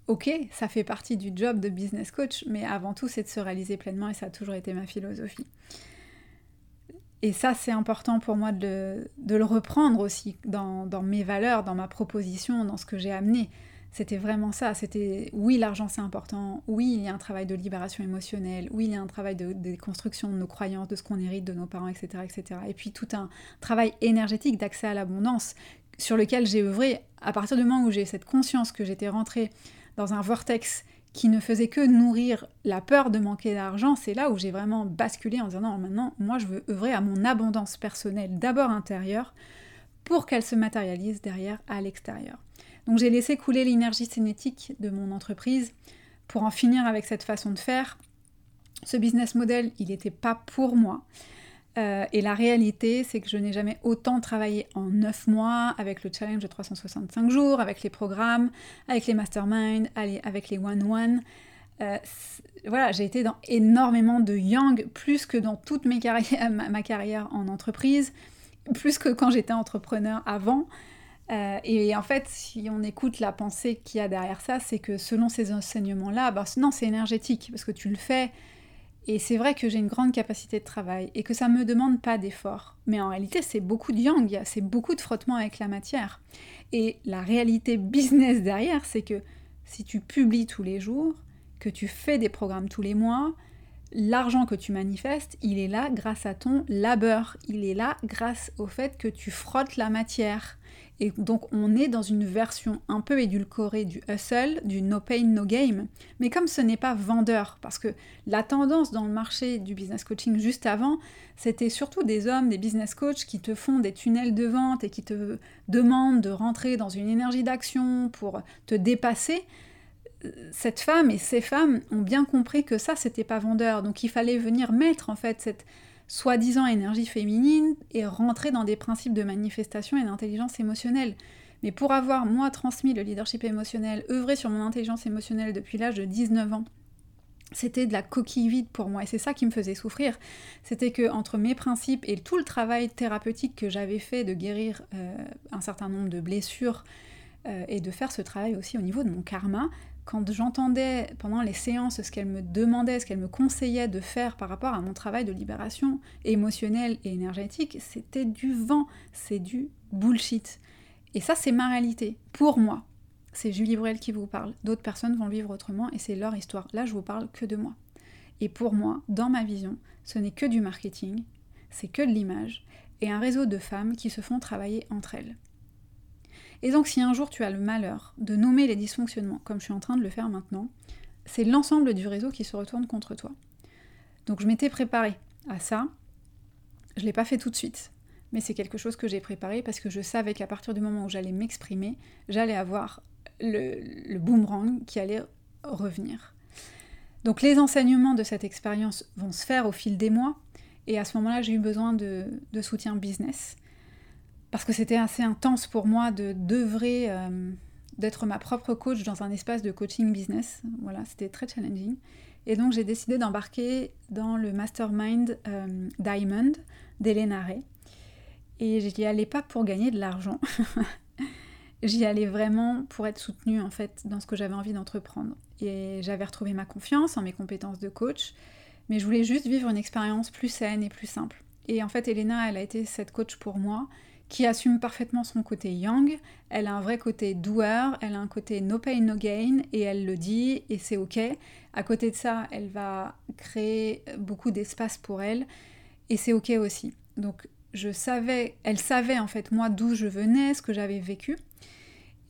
ok, ça fait partie du job de business coach, mais avant tout c'est de se réaliser pleinement et ça a toujours été ma philosophie. Et ça, c'est important pour moi de, le reprendre aussi dans, mes valeurs, dans ma proposition, dans ce que j'ai amené. C'était vraiment ça. C'était oui, l'argent c'est important. Oui, il y a un travail de libération émotionnelle. Oui, il y a un travail de, de construction de nos croyances, de ce qu'on hérite de nos parents, etc., etc. Et puis tout un travail énergétique d'accès à l'abondance sur lequel j'ai œuvré à partir du moment où j'ai cette conscience que j'étais rentrée dans un vortex qui ne faisait que nourrir la peur de manquer d'argent, c'est là où j'ai vraiment basculé en disant non, maintenant, moi je veux œuvrer à mon abondance personnelle, d'abord intérieure, pour qu'elle se matérialise derrière à l'extérieur. Donc j'ai laissé couler l'énergie cinétique de mon entreprise pour en finir avec cette façon de faire. Ce business model, il n'était pas pour moi. Euh, et la réalité, c'est que je n'ai jamais autant travaillé en 9 mois avec le challenge de 365 jours, avec les programmes, avec les masterminds, avec les one-one. Euh, voilà, j'ai été dans énormément de yang, plus que dans toute ma, carrière en entreprise, plus que quand j'étais entrepreneur avant. Euh, et en fait, si on écoute la pensée qu'il y a derrière ça, c'est que selon ces enseignements-là, bah, non, c'est énergétique, parce que tu le fais, et c'est vrai que j'ai une grande capacité de travail et que ça ne me demande pas d'effort. Mais en réalité, c'est beaucoup de yang, c'est beaucoup de frottement avec la matière. Et la réalité business derrière, c'est que si tu publies tous les jours, que tu fais des programmes tous les mois, l'argent que tu manifestes, il est là grâce à ton labeur. Il est là grâce au fait que tu frottes la matière. Et donc on est dans une version un peu édulcorée du hustle, du no pain, no game. Mais comme ce n'est pas vendeur, parce que la tendance dans le marché du business coaching juste avant, c'était surtout des hommes, des business coachs qui te font des tunnels de vente et qui te demandent de rentrer dans une énergie d'action pour te dépasser. Cette femme et ces femmes ont bien compris que ça, c'était pas vendeur. Donc il fallait venir mettre en fait cette soi-disant énergie féminine et rentrer dans des principes de manifestation et d'intelligence émotionnelle. Mais pour avoir, moi, transmis le leadership émotionnel, œuvré sur mon intelligence émotionnelle depuis l'âge de 19 ans, c'était de la coquille vide pour moi et c'est ça qui me faisait souffrir. C'était que entre mes principes et tout le travail thérapeutique que j'avais fait de guérir euh, un certain nombre de blessures euh, et de faire ce travail aussi au niveau de mon karma, quand j'entendais pendant les séances ce qu'elle me demandait, ce qu'elle me conseillait de faire par rapport à mon travail de libération émotionnelle et énergétique, c'était du vent, c'est du bullshit. Et ça, c'est ma réalité, pour moi. C'est Julie Brel qui vous parle. D'autres personnes vont le vivre autrement et c'est leur histoire. Là, je vous parle que de moi. Et pour moi, dans ma vision, ce n'est que du marketing, c'est que de l'image et un réseau de femmes qui se font travailler entre elles. Et donc si un jour tu as le malheur de nommer les dysfonctionnements, comme je suis en train de le faire maintenant, c'est l'ensemble du réseau qui se retourne contre toi. Donc je m'étais préparée à ça. Je ne l'ai pas fait tout de suite, mais c'est quelque chose que j'ai préparé parce que je savais qu'à partir du moment où j'allais m'exprimer, j'allais avoir le, le boomerang qui allait revenir. Donc les enseignements de cette expérience vont se faire au fil des mois, et à ce moment-là, j'ai eu besoin de, soutien business, parce que c'était assez intense pour moi de d'œuvrer, euh, d'être ma propre coach dans un espace de coaching business. Voilà, c'était très challenging. Et donc j'ai décidé d'embarquer dans le mastermind euh, Diamond d'Elena Ray. Et j'y allais pas pour gagner de l'argent. j'y allais vraiment pour être soutenue en fait dans ce que j'avais envie d'entreprendre. Et j'avais retrouvé ma confiance en mes compétences de coach, mais je voulais juste vivre une expérience plus saine et plus simple. Et en fait, Elena, elle a été cette coach pour moi qui assume parfaitement son côté young. Elle a un vrai côté doueur, elle a un côté no pain, no gain, et elle le dit, et c'est ok. À côté de ça, elle va créer beaucoup d'espace pour elle, et c'est ok aussi. Donc, je savais, elle savait en fait moi d'où je venais, ce que j'avais vécu,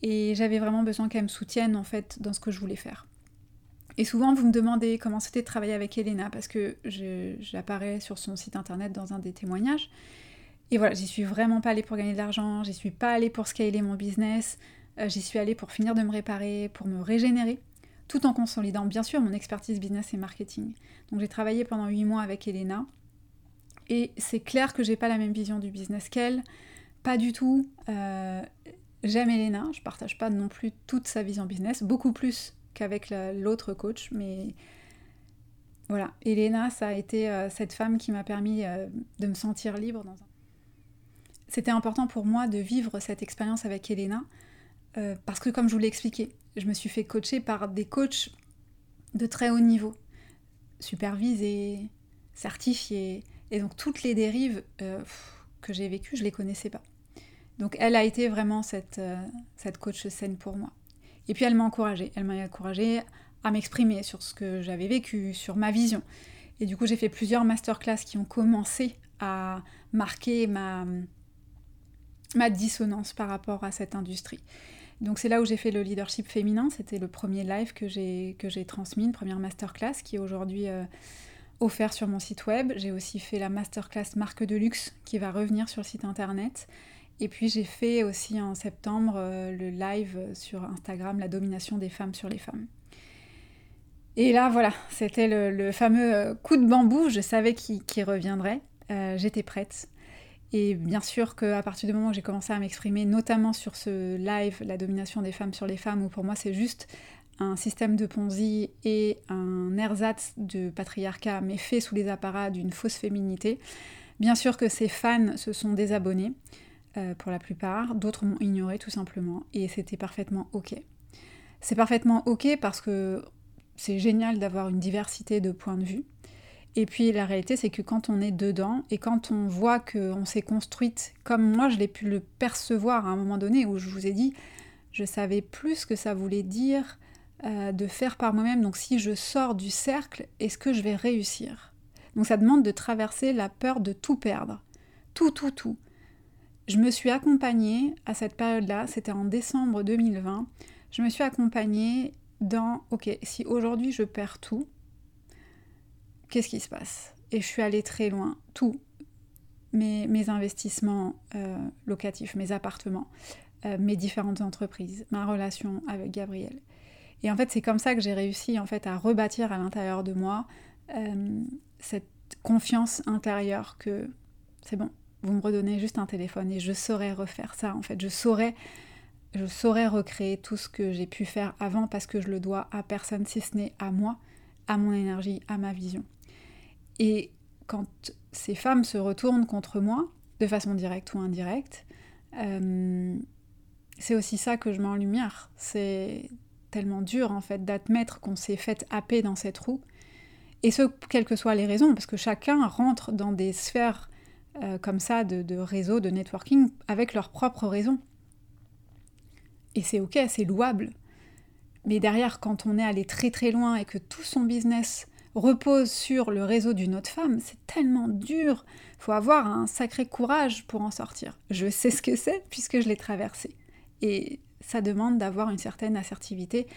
et j'avais vraiment besoin qu'elle me soutienne en fait dans ce que je voulais faire. Et souvent vous me demandez comment c'était de travailler avec Elena parce que j'apparais sur son site internet dans un des témoignages. Et voilà, j'y suis vraiment pas allée pour gagner de l'argent, j'y suis pas allée pour scaler mon business, euh, j'y suis allée pour finir de me réparer, pour me régénérer, tout en consolidant bien sûr mon expertise business et marketing. Donc j'ai travaillé pendant 8 mois avec Elena et c'est clair que j'ai pas la même vision du business qu'elle, pas du tout. Euh, J'aime Elena, je partage pas non plus toute sa vision business, beaucoup plus qu'avec l'autre coach, mais voilà, Elena, ça a été euh, cette femme qui m'a permis de me sentir libre dans un... C'était important pour moi de vivre cette expérience avec Elena, euh, parce que comme je vous l'ai expliqué, je me suis fait coacher par des coachs de très haut niveau, supervisés, certifiés, et donc toutes les dérives que j'ai vécues, je les connaissais pas. Donc elle a été vraiment cette, euh, cette coach saine pour moi. Et puis elle m'a encouragée, elle m'a encouragée à m'exprimer sur ce que j'avais vécu, sur ma vision. Et du coup j'ai fait plusieurs masterclass qui ont commencé à marquer ma, ma dissonance par rapport à cette industrie. Donc c'est là où j'ai fait le leadership féminin, c'était le premier live que j'ai transmis, une première masterclass qui est aujourd'hui euh, offert sur mon site web. J'ai aussi fait la masterclass marque de luxe qui va revenir sur le site internet. Et puis j'ai fait aussi en septembre euh, le live sur Instagram, la domination des femmes sur les femmes. Et là, voilà, c'était le, fameux euh, coup de bambou, je savais qu'il reviendrait, euh, j'étais prête. Et bien sûr qu'à partir du moment où j'ai commencé à m'exprimer, notamment sur ce live, la domination des femmes sur les femmes, où pour moi c'est juste un système de Ponzi et un ersatz de patriarcat, mais fait sous les apparats d'une fausse féminité, bien sûr que ces fans se sont désabonnés. Euh, pour la plupart, d'autres m'ont ignoré tout simplement, et c'était parfaitement ok. C'est parfaitement ok parce que c'est génial d'avoir une diversité de points de vue. Et puis la réalité, c'est que quand on est dedans et quand on voit qu'on s'est construite comme moi, je l'ai pu le percevoir à un moment donné où je vous ai dit, je savais plus ce que ça voulait dire euh, de faire par moi-même. Donc si je sors du cercle, est-ce que je vais réussir? Donc ça demande de traverser la peur de tout perdre. Tout, tout, tout je me suis accompagnée à cette période-là, c'était en décembre 2020, je me suis accompagnée dans, ok, si aujourd'hui je perds tout, qu'est-ce qui se passe? Et je suis allée très loin, tout, mes, investissements euh, locatifs, mes appartements, euh, mes différentes entreprises, ma relation avec Gabriel. Et en fait, c'est comme ça que j'ai réussi en fait à rebâtir à l'intérieur de moi euh, cette confiance intérieure que c'est bon, vous me redonnez juste un téléphone et je saurais refaire ça en fait. Je saurais, je saurais recréer tout ce que j'ai pu faire avant parce que je le dois à personne si ce n'est à moi, à mon énergie, à ma vision. Et quand ces femmes se retournent contre moi, de façon directe ou indirecte, euh, c'est aussi ça que je mets lumière. C'est tellement dur en fait d'admettre qu'on s'est fait happer dans cette roue. Et ce, quelles que soient les raisons, parce que chacun rentre dans des sphères euh, comme ça de, de réseaux, de networking, avec leurs propres raisons. Et c'est ok, c'est louable. Mais derrière, quand on est allé très très loin et que tout son business repose sur le réseau d'une autre femme, c'est tellement dur. Il faut avoir un sacré courage pour en sortir. Je sais ce que c'est puisque je l'ai traversé. Et ça demande d'avoir une certaine assertivité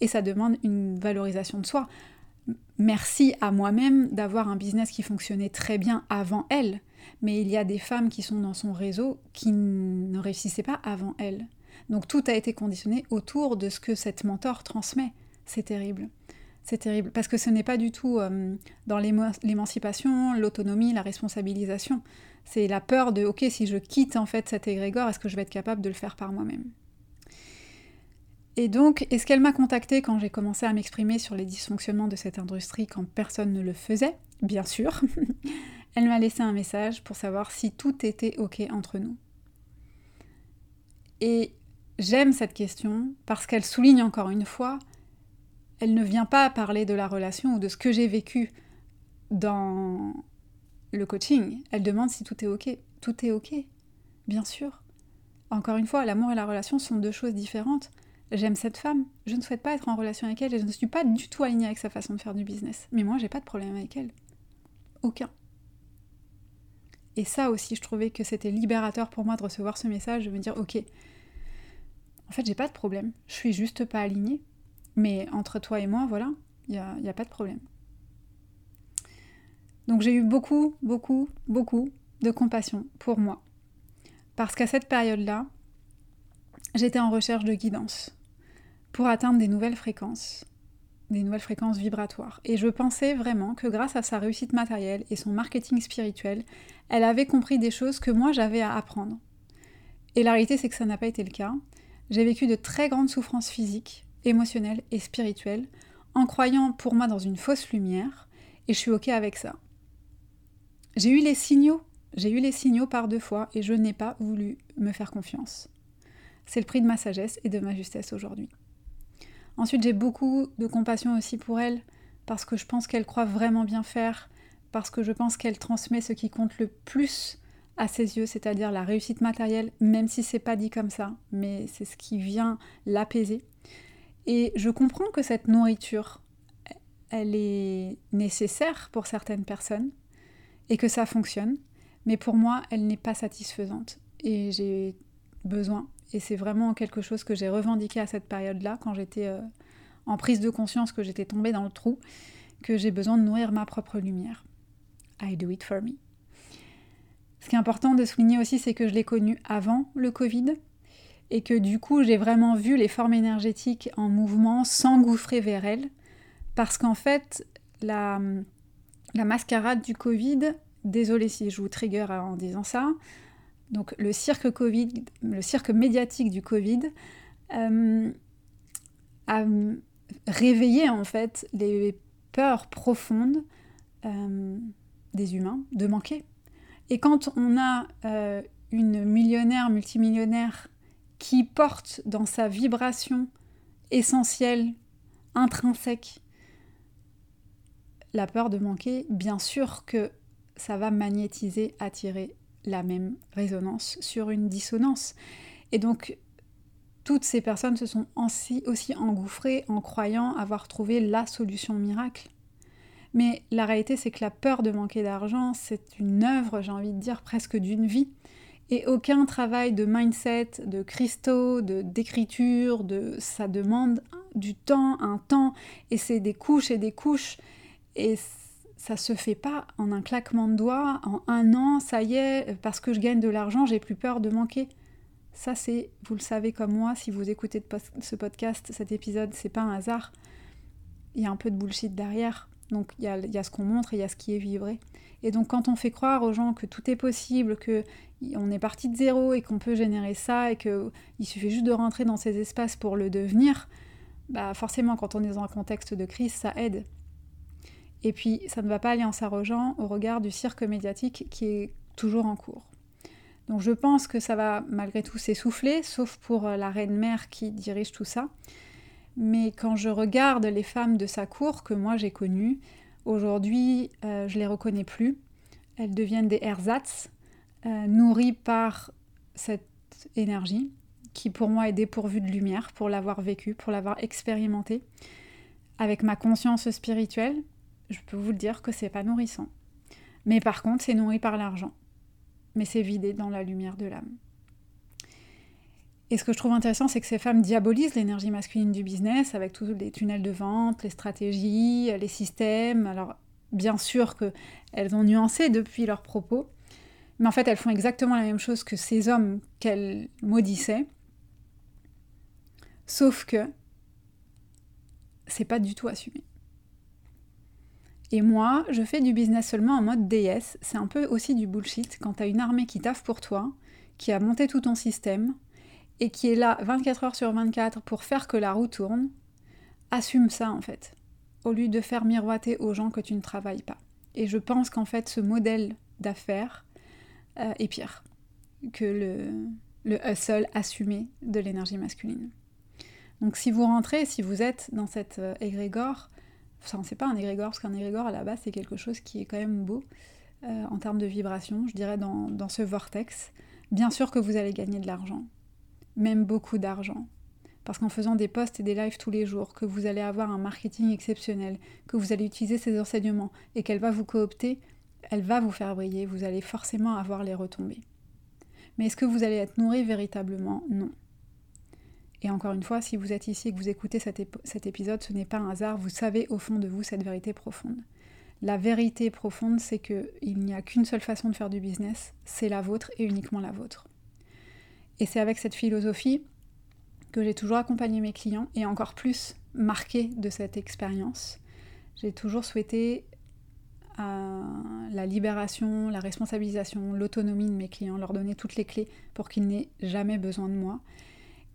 et ça demande une valorisation de soi. Merci à moi-même d'avoir un business qui fonctionnait très bien avant elle, mais il y a des femmes qui sont dans son réseau qui ne réussissaient pas avant elle. Donc tout a été conditionné autour de ce que cette mentor transmet. C'est terrible. C'est terrible parce que ce n'est pas du tout euh, dans l'émancipation, l'autonomie, la responsabilisation. C'est la peur de OK, si je quitte en fait cet égrégore, est-ce que je vais être capable de le faire par moi-même? Et donc, est-ce qu'elle m'a contacté quand j'ai commencé à m'exprimer sur les dysfonctionnements de cette industrie quand personne ne le faisait? Bien sûr. elle m'a laissé un message pour savoir si tout était OK entre nous. Et j'aime cette question parce qu'elle souligne encore une fois elle ne vient pas parler de la relation ou de ce que j'ai vécu dans le coaching. Elle demande si tout est OK. Tout est OK, bien sûr. Encore une fois, l'amour et la relation sont deux choses différentes. J'aime cette femme, je ne souhaite pas être en relation avec elle et je ne suis pas du tout alignée avec sa façon de faire du business. Mais moi, j'ai pas de problème avec elle. Aucun. Et ça aussi, je trouvais que c'était libérateur pour moi de recevoir ce message, de me dire, ok, en fait, j'ai pas de problème, je suis juste pas alignée. Mais entre toi et moi, voilà, il n'y a, a pas de problème. Donc j'ai eu beaucoup, beaucoup, beaucoup de compassion pour moi. Parce qu'à cette période-là, j'étais en recherche de guidance pour atteindre des nouvelles fréquences, des nouvelles fréquences vibratoires. Et je pensais vraiment que grâce à sa réussite matérielle et son marketing spirituel, elle avait compris des choses que moi j'avais à apprendre. Et la réalité, c'est que ça n'a pas été le cas. J'ai vécu de très grandes souffrances physiques, émotionnelle et spirituelle, en croyant pour moi dans une fausse lumière, et je suis ok avec ça. J'ai eu les signaux, j'ai eu les signaux par deux fois, et je n'ai pas voulu me faire confiance. C'est le prix de ma sagesse et de ma justesse aujourd'hui. Ensuite, j'ai beaucoup de compassion aussi pour elle, parce que je pense qu'elle croit vraiment bien faire, parce que je pense qu'elle transmet ce qui compte le plus à ses yeux, c'est-à-dire la réussite matérielle, même si c'est pas dit comme ça, mais c'est ce qui vient l'apaiser. Et je comprends que cette nourriture, elle est nécessaire pour certaines personnes et que ça fonctionne, mais pour moi, elle n'est pas satisfaisante. Et j'ai besoin, et c'est vraiment quelque chose que j'ai revendiqué à cette période-là, quand j'étais euh, en prise de conscience que j'étais tombée dans le trou, que j'ai besoin de nourrir ma propre lumière. I do it for me. Ce qui est important de souligner aussi, c'est que je l'ai connu avant le Covid, et que du coup j'ai vraiment vu les formes énergétiques en mouvement s'engouffrer vers elles parce qu'en fait la, mascarade du Covid, désolé si je vous trigger en disant ça, donc le cirque Covid, le cirque médiatique du Covid euh, a réveillé en fait les peurs profondes euh, des humains de manquer. Et quand on a euh, une millionnaire, multimillionnaire qui porte dans sa vibration essentielle, intrinsèque, la peur de manquer, bien sûr que ça va magnétiser, attirer la même résonance sur une dissonance. Et donc, toutes ces personnes se sont aussi, engouffrées en croyant avoir trouvé la solution miracle. Mais la réalité, c'est que la peur de manquer d'argent, c'est une œuvre, j'ai envie de dire, presque d'une vie. Et aucun travail de mindset, de cristaux, de d'écriture, de ça demande du temps, un temps, et c'est des couches et des couches, et ça se fait pas en un claquement de doigts, en un an, ça y est, parce que je gagne de l'argent, j'ai plus peur de manquer. Ça, c'est, vous le savez comme moi, si vous écoutez ce podcast, cet épisode, c'est pas un hasard. Il y a un peu de bullshit derrière. Donc il y a, y a, ce qu'on montre il y a ce qui est vibré. Et donc quand on fait croire aux gens que tout est possible, que on est parti de zéro et qu'on peut générer ça et qu'il suffit juste de rentrer dans ces espaces pour le devenir, bah forcément quand on est dans un contexte de crise, ça aide. Et puis ça ne va pas aller en s'arrogeant au regard du cirque médiatique qui est toujours en cours. Donc je pense que ça va malgré tout s'essouffler, sauf pour la reine mère qui dirige tout ça. Mais quand je regarde les femmes de sa cour que moi j'ai connues, aujourd'hui euh, je les reconnais plus. Elles deviennent des ersatz, euh, par cette énergie qui pour moi est dépourvue de lumière pour l'avoir vécue, pour l'avoir expérimentée. Avec ma conscience spirituelle, je peux vous le dire que c'est pas nourrissant. Mais par contre, c'est nourri par l'argent. Mais c'est vidé dans la lumière de l'âme. Et ce que je trouve intéressant, c'est que ces femmes diabolisent l'énergie masculine du business avec tous les tunnels de vente, les stratégies, les systèmes. Alors, bien sûr qu'elles ont nuancé depuis leurs propos, mais en fait, elles font exactement la même chose que ces hommes qu'elles maudissaient, sauf que c'est pas du tout assumé. Et moi, je fais du business seulement en mode DS. C'est un peu aussi du bullshit quand t'as une armée qui taffe pour toi, qui a monté tout ton système, et qui est là 24 heures sur 24 pour faire que la roue tourne. Assume ça en fait, au lieu de faire miroiter aux gens que tu ne travailles pas. Et je pense qu'en fait, ce modèle d'affaires euh, est pire que le, le hustle assumé de l'énergie masculine. Donc si vous rentrez, si vous êtes dans cette euh, égrégore, enfin c'est pas un égrégore, parce qu'un égrégore à la base c'est quelque chose qui est quand même beau euh, en termes de vibration, je dirais dans, dans ce vortex, bien sûr que vous allez gagner de l'argent, même beaucoup d'argent. Parce qu'en faisant des posts et des lives tous les jours, que vous allez avoir un marketing exceptionnel, que vous allez utiliser ces enseignements et qu'elle va vous coopter, elle va vous faire briller, vous allez forcément avoir les retombées. Mais est-ce que vous allez être nourri véritablement? Non. Et encore une fois, si vous êtes ici et que vous écoutez cet, épisode, ce n'est pas un hasard, vous savez au fond de vous cette vérité profonde. La vérité profonde, c'est qu'il n'y a qu'une seule façon de faire du business, c'est la vôtre et uniquement la vôtre. Et c'est avec cette philosophie que j'ai toujours accompagné mes clients et encore plus marqué de cette expérience. J'ai toujours souhaité euh, la libération, la responsabilisation, l'autonomie de mes clients, leur donner toutes les clés pour qu'ils n'aient jamais besoin de moi.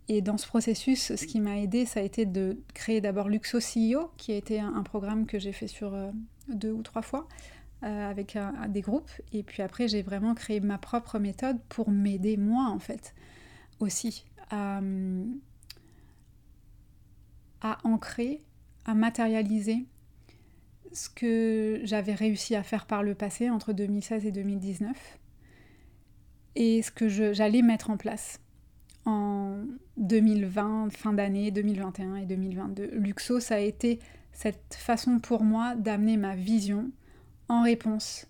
Et dans ce processus, ce qui m'a aidé, ça a été de créer d'abord Luxo CEO, qui a été un, programme que j'ai fait sur euh, deux ou trois fois euh, avec des groupes. Et puis après, j'ai vraiment créé ma propre méthode pour m'aider moi, en fait, aussi à, à ancrer, à matérialiser ce que j'avais réussi à faire par le passé entre 2016 et 2019 et ce que j'allais mettre en place en 2020, fin d'année 2021 et 2022. Luxo, ça a été cette façon pour moi d'amener ma vision en réponse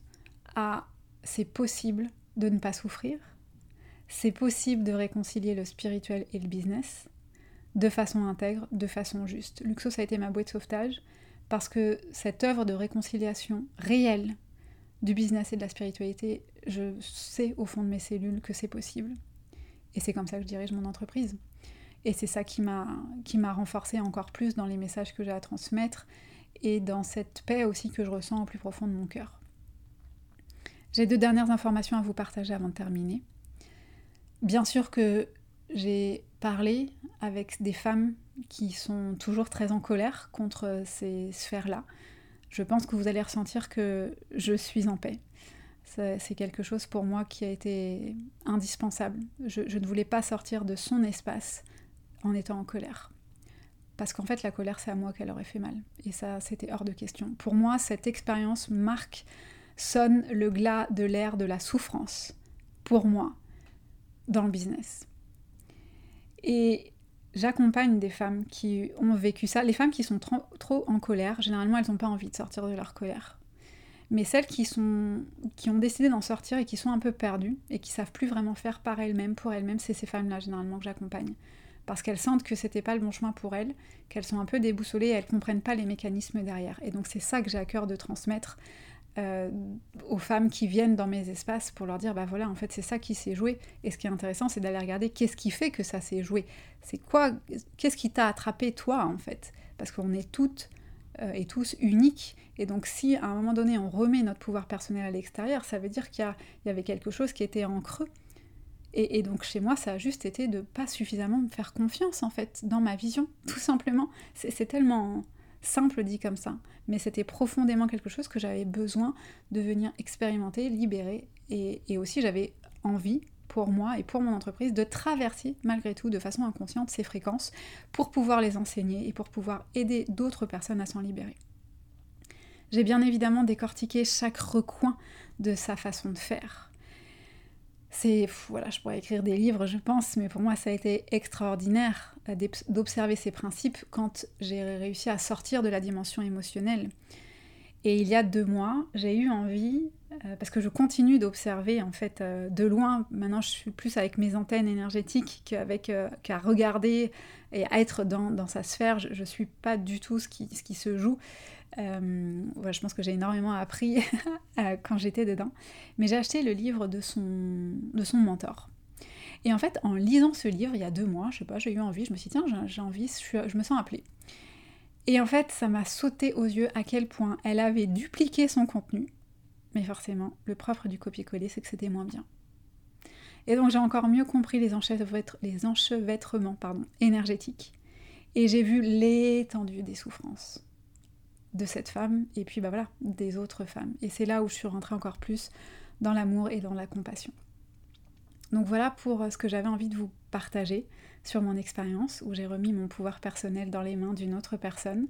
à c'est possible de ne pas souffrir, c'est possible de réconcilier le spirituel et le business de façon intègre, de façon juste. Luxo, ça a été ma bouée de sauvetage parce que cette œuvre de réconciliation réelle du business et de la spiritualité, je sais au fond de mes cellules que c'est possible. Et c'est comme ça que je dirige mon entreprise. Et c'est ça qui m'a renforcé encore plus dans les messages que j'ai à transmettre et dans cette paix aussi que je ressens au plus profond de mon cœur. J'ai deux dernières informations à vous partager avant de terminer. Bien sûr que j'ai parlé avec des femmes qui sont toujours très en colère contre ces sphères-là. Je pense que vous allez ressentir que je suis en paix c'est quelque chose pour moi qui a été indispensable. Je, ne voulais pas sortir de son espace en étant en colère. Parce qu'en fait, la colère, c'est à moi qu'elle aurait fait mal. Et ça, c'était hors de question. Pour moi, cette expérience marque, sonne le glas de l'air de la souffrance, pour moi, dans le business. Et j'accompagne des femmes qui ont vécu ça. Les femmes qui sont trop, en colère, généralement, elles n'ont pas envie de sortir de leur colère mais celles qui, sont, qui ont décidé d'en sortir et qui sont un peu perdues et qui savent plus vraiment faire par elles-mêmes, pour elles-mêmes, c'est ces femmes-là généralement que j'accompagne. Parce qu'elles sentent que c'était pas le bon chemin pour elles, qu'elles sont un peu déboussolées et elles comprennent pas les mécanismes derrière. Et donc c'est ça que j'ai à cœur de transmettre euh, aux femmes qui viennent dans mes espaces pour leur dire bah voilà en fait c'est ça qui s'est joué et ce qui est intéressant c'est d'aller regarder qu'est-ce qui fait que ça s'est joué c'est quoi qu'est-ce qui t'a attrapé toi en fait? Parce qu'on est toutes euh, et tous uniques. Et donc si à un moment donné on remet notre pouvoir personnel à l'extérieur, ça veut dire qu'il y, avait quelque chose qui était en creux. Et, donc chez moi, ça a juste été de pas suffisamment me faire confiance en fait dans ma vision, tout simplement. C'est tellement simple dit comme ça, mais c'était profondément quelque chose que j'avais besoin de venir expérimenter, libérer, et, aussi j'avais envie pour moi et pour mon entreprise de traverser malgré tout de façon inconsciente ces fréquences pour pouvoir les enseigner et pour pouvoir aider d'autres personnes à s'en libérer. J'ai bien évidemment décortiqué chaque recoin de sa façon de faire. C'est voilà, je pourrais écrire des livres, je pense, mais pour moi ça a été extraordinaire euh, d'observer ces principes quand j'ai réussi à sortir de la dimension émotionnelle. Et il y a deux mois, j'ai eu envie, euh, parce que je continue d'observer en fait euh, de loin, maintenant je suis plus avec mes antennes énergétiques qu'avec, qu'à regarder et à être dans, dans sa sphère, je ne suis pas du tout ce qui, ce qui se joue. Ouais, je pense que j'ai énormément appris quand j'étais dedans. Mais j'ai acheté le livre de son, de son mentor. Et en fait, en lisant ce livre, il y a deux mois, je sais pas, j'ai eu envie, je me suis dit, tiens, j'ai envie, je, je me sens appelée. Et en fait, ça m'a sauté aux yeux à quel point elle avait dupliqué son contenu. Mais forcément, le propre du copier-coller, c'est que c'était moins bien. Et donc j'ai encore mieux compris les, enchevêtrements énergétiques. Et j'ai vu l'étendue des souffrances de cette femme et puis bah voilà, des autres femmes. Et c'est là où je suis rentrée encore plus dans l'amour et dans la compassion. Donc voilà pour ce que j'avais envie de vous partager sur mon expérience où j'ai remis mon pouvoir personnel dans les mains d'une autre personne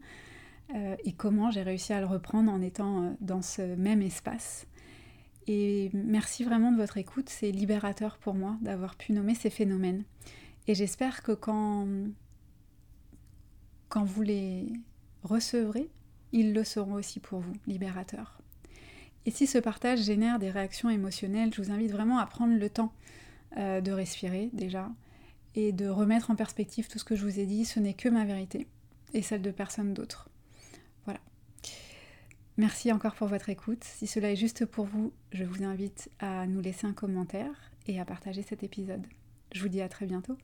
euh, et comment j'ai réussi à le reprendre en étant euh, dans ce même espace. Et merci vraiment de votre écoute, c'est libérateur pour moi d'avoir pu nommer ces phénomènes. Et j'espère que quand, vous les recevrez, ils le seront aussi pour vous, libérateurs. Et si ce partage génère des réactions émotionnelles, je vous invite vraiment à prendre le temps euh, de respirer déjà, et de remettre en perspective tout ce que je vous ai dit, ce n'est que ma vérité et celle de personne d'autre. Merci encore pour votre écoute. Si cela est juste pour vous, je vous invite à nous laisser un commentaire et à partager cet épisode. Je vous dis à très bientôt.